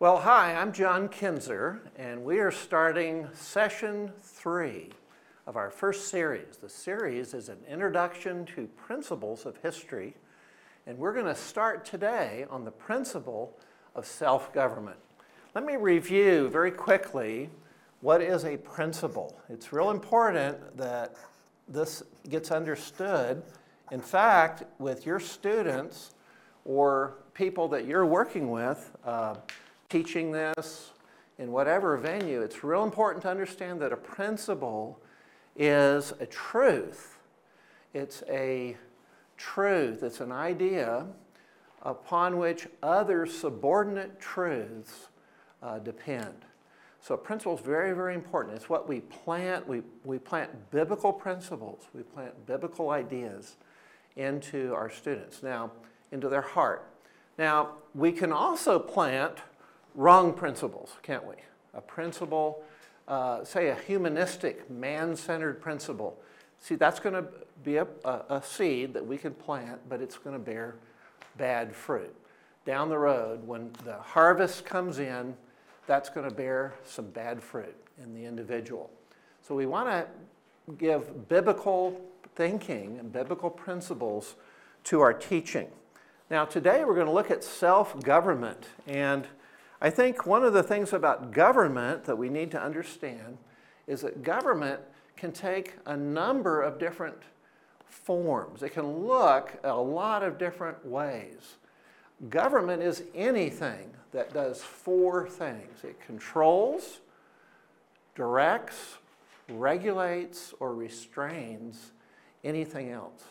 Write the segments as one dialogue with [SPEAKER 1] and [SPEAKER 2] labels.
[SPEAKER 1] Well, hi, I'm John Kinzer, and we are starting session three of our first series. The series is an introduction to principles of history, and we're going to start today on the principle of self government. Let me review very quickly what is a principle. It's real important that this gets understood. In fact, with your students or people that you're working with, uh, teaching this in whatever venue, it's real important to understand that a principle is a truth. It's a truth, it's an idea upon which other subordinate truths uh, depend. So a principle is very, very important. It's what we plant. We, we plant biblical principles. We plant biblical ideas into our students. Now, into their heart. Now, we can also plant wrong principles, can't we? A principle, uh, say a humanistic, man centered principle. See, that's going to be a, a, a seed that we can plant, but it's going to bear bad fruit. Down the road, when the harvest comes in, that's going to bear some bad fruit in the individual. So we want to give biblical thinking and biblical principles to our teaching. Now, today we're going to look at self government. And I think one of the things about government that we need to understand is that government can take a number of different forms, it can look a lot of different ways. Government is anything that does four things it controls, directs, regulates, or restrains anything else.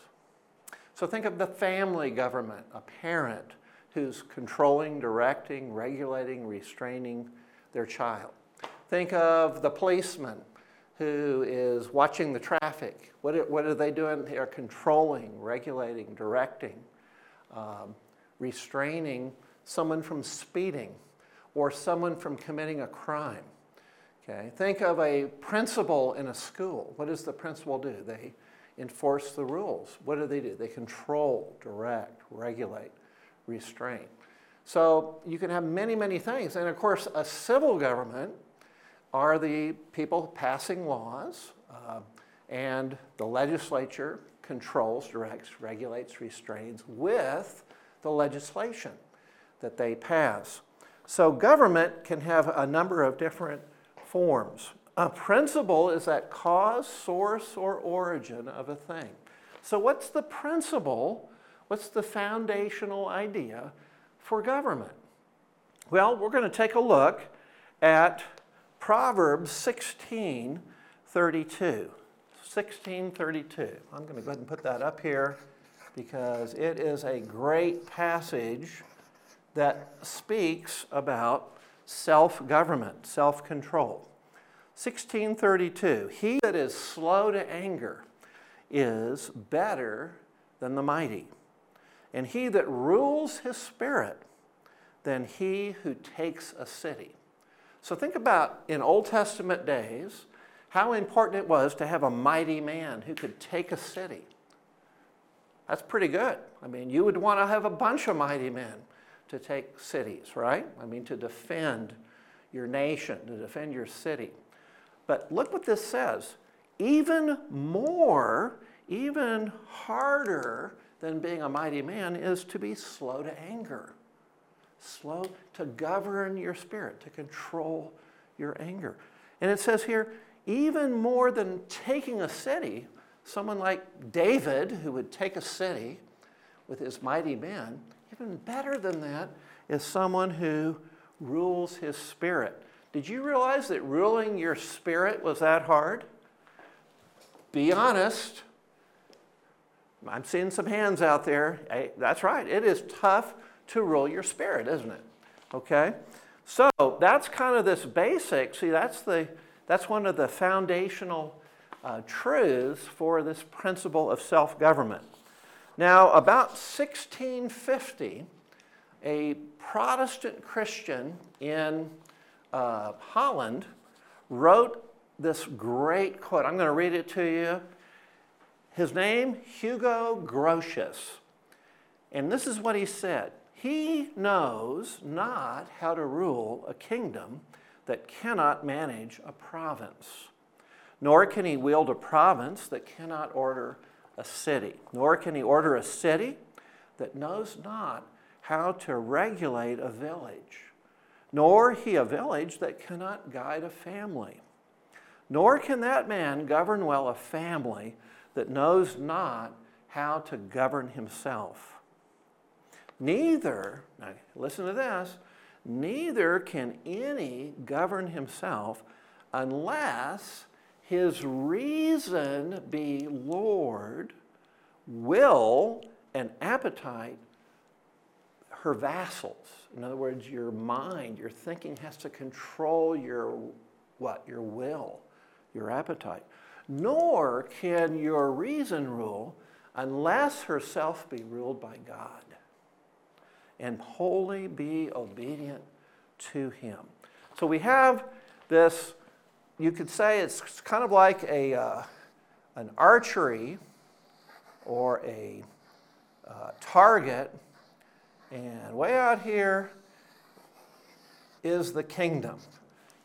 [SPEAKER 1] So think of the family government, a parent who's controlling, directing, regulating, restraining their child. Think of the policeman who is watching the traffic. What are, what are they doing? They are controlling, regulating, directing, um, restraining someone from speeding or someone from committing a crime. Okay? Think of a principal in a school. What does the principal do? They enforce the rules. What do they do? They control, direct, regulate, restrain. So you can have many, many things. And of course, a civil government are the people passing laws, uh, and the legislature controls, directs, regulates, restrains with the legislation that they pass. So government can have a number of different forms. A principle is that cause, source, or origin of a thing. So, what's the principle? What's the foundational idea for government? Well, we're going to take a look at Proverbs 16 32. 1632. I'm going to go ahead and put that up here because it is a great passage that speaks about self government, self control. 1632 He that is slow to anger is better than the mighty, and he that rules his spirit than he who takes a city. So think about in Old Testament days how important it was to have a mighty man who could take a city. That's pretty good. I mean, you would want to have a bunch of mighty men to take cities, right? I mean, to defend your nation, to defend your city. But look what this says even more, even harder than being a mighty man is to be slow to anger, slow to govern your spirit, to control your anger. And it says here, even more than taking a city, someone like David, who would take a city with his mighty men, even better than that is someone who rules his spirit. Did you realize that ruling your spirit was that hard? Be honest. I'm seeing some hands out there. Hey, that's right. It is tough to rule your spirit, isn't it? Okay? So that's kind of this basic. See, that's, the, that's one of the foundational uh, truths for this principle of self government. Now, about 1650, a Protestant Christian in uh, Holland wrote this great quote. I'm going to read it to you. His name, Hugo Grotius. And this is what he said. he knows not how to rule a kingdom that cannot manage a province, nor can he wield a province that cannot order a city, nor can he order a city that knows not how to regulate a village, nor he a village that cannot guide a family. Nor can that man govern well a family that knows not how to govern himself. Neither, now listen to this, neither can any govern himself unless his reason be Lord, will, and appetite her vassals. In other words, your mind, your thinking has to control your what? Your will, your appetite. Nor can your reason rule unless herself be ruled by God and wholly be obedient to him. So we have this, you could say it's kind of like a, uh, an archery or a uh, target, and way out here is the kingdom.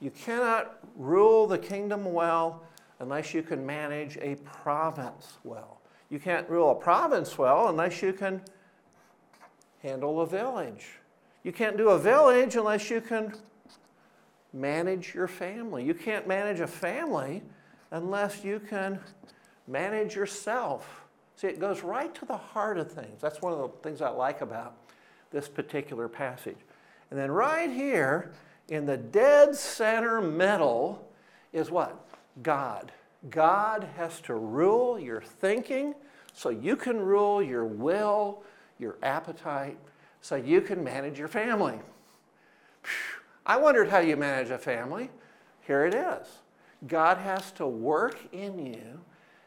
[SPEAKER 1] You cannot rule the kingdom well unless you can manage a province well. You can't rule a province well unless you can handle a village. You can't do a village unless you can manage your family. You can't manage a family unless you can manage yourself. See, it goes right to the heart of things. That's one of the things I like about this particular passage. And then right here, in the dead center middle, is what? God. God has to rule your thinking so you can rule your will, your appetite, so you can manage your family. I wondered how you manage a family. Here it is. God has to work in you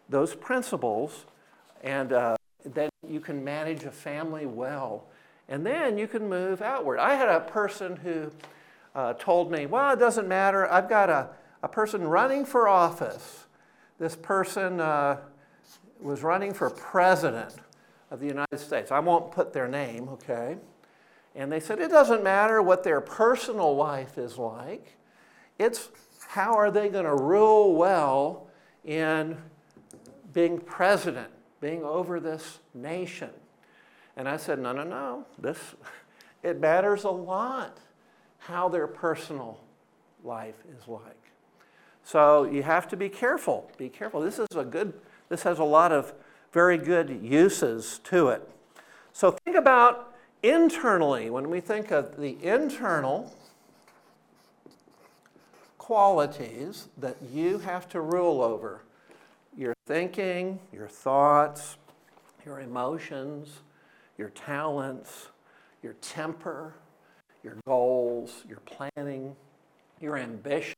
[SPEAKER 1] those principles, and uh, then you can manage a family well. And then you can move outward. I had a person who uh, told me, Well, it doesn't matter. I've got a, a person running for office. This person uh, was running for president of the United States. I won't put their name, okay? And they said it doesn't matter what their personal life is like, it's how are they going to rule well in being president, being over this nation. And I said, no, no, no. This, it matters a lot how their personal life is like. So you have to be careful. Be careful. This is a good, this has a lot of very good uses to it. So think about internally, when we think of the internal qualities that you have to rule over your thinking, your thoughts, your emotions, your talents, your temper, your goals, your planning, your ambition.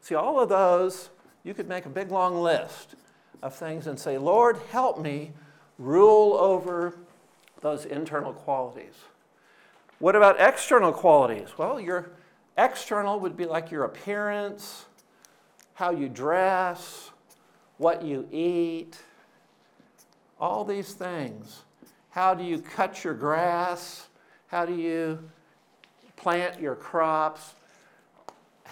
[SPEAKER 1] See, all of those, you could make a big long list of things and say, Lord, help me rule over those internal qualities. What about external qualities? Well, your external would be like your appearance, how you dress, what you eat, all these things. How do you cut your grass? How do you plant your crops?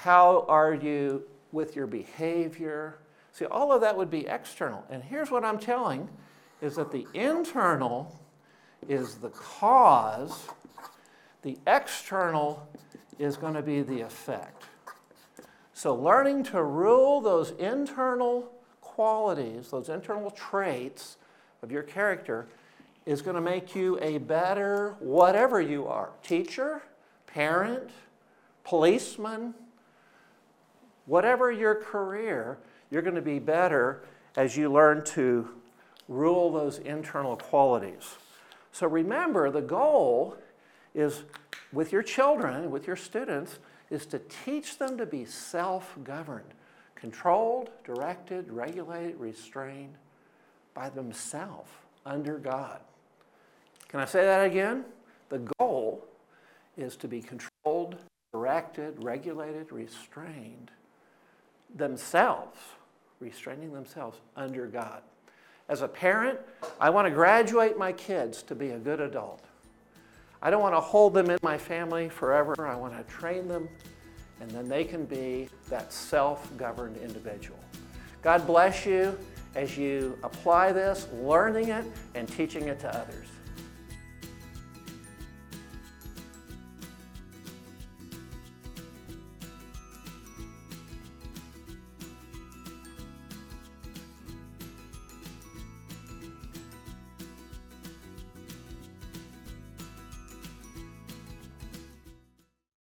[SPEAKER 1] How are you with your behavior? See, all of that would be external. And here's what I'm telling is that the internal is the cause, the external is going to be the effect. So, learning to rule those internal qualities, those internal traits of your character, is going to make you a better whatever you are teacher, parent, policeman, whatever your career you're going to be better as you learn to rule those internal qualities. So remember, the goal is with your children, with your students, is to teach them to be self governed, controlled, directed, regulated, restrained by themselves under God. Can I say that again? The goal is to be controlled, directed, regulated, restrained themselves, restraining themselves under God. As a parent, I want to graduate my kids to be a good adult. I don't want to hold them in my family forever. I want to train them, and then they can be that self governed individual. God bless you as you apply this, learning it, and teaching it to others.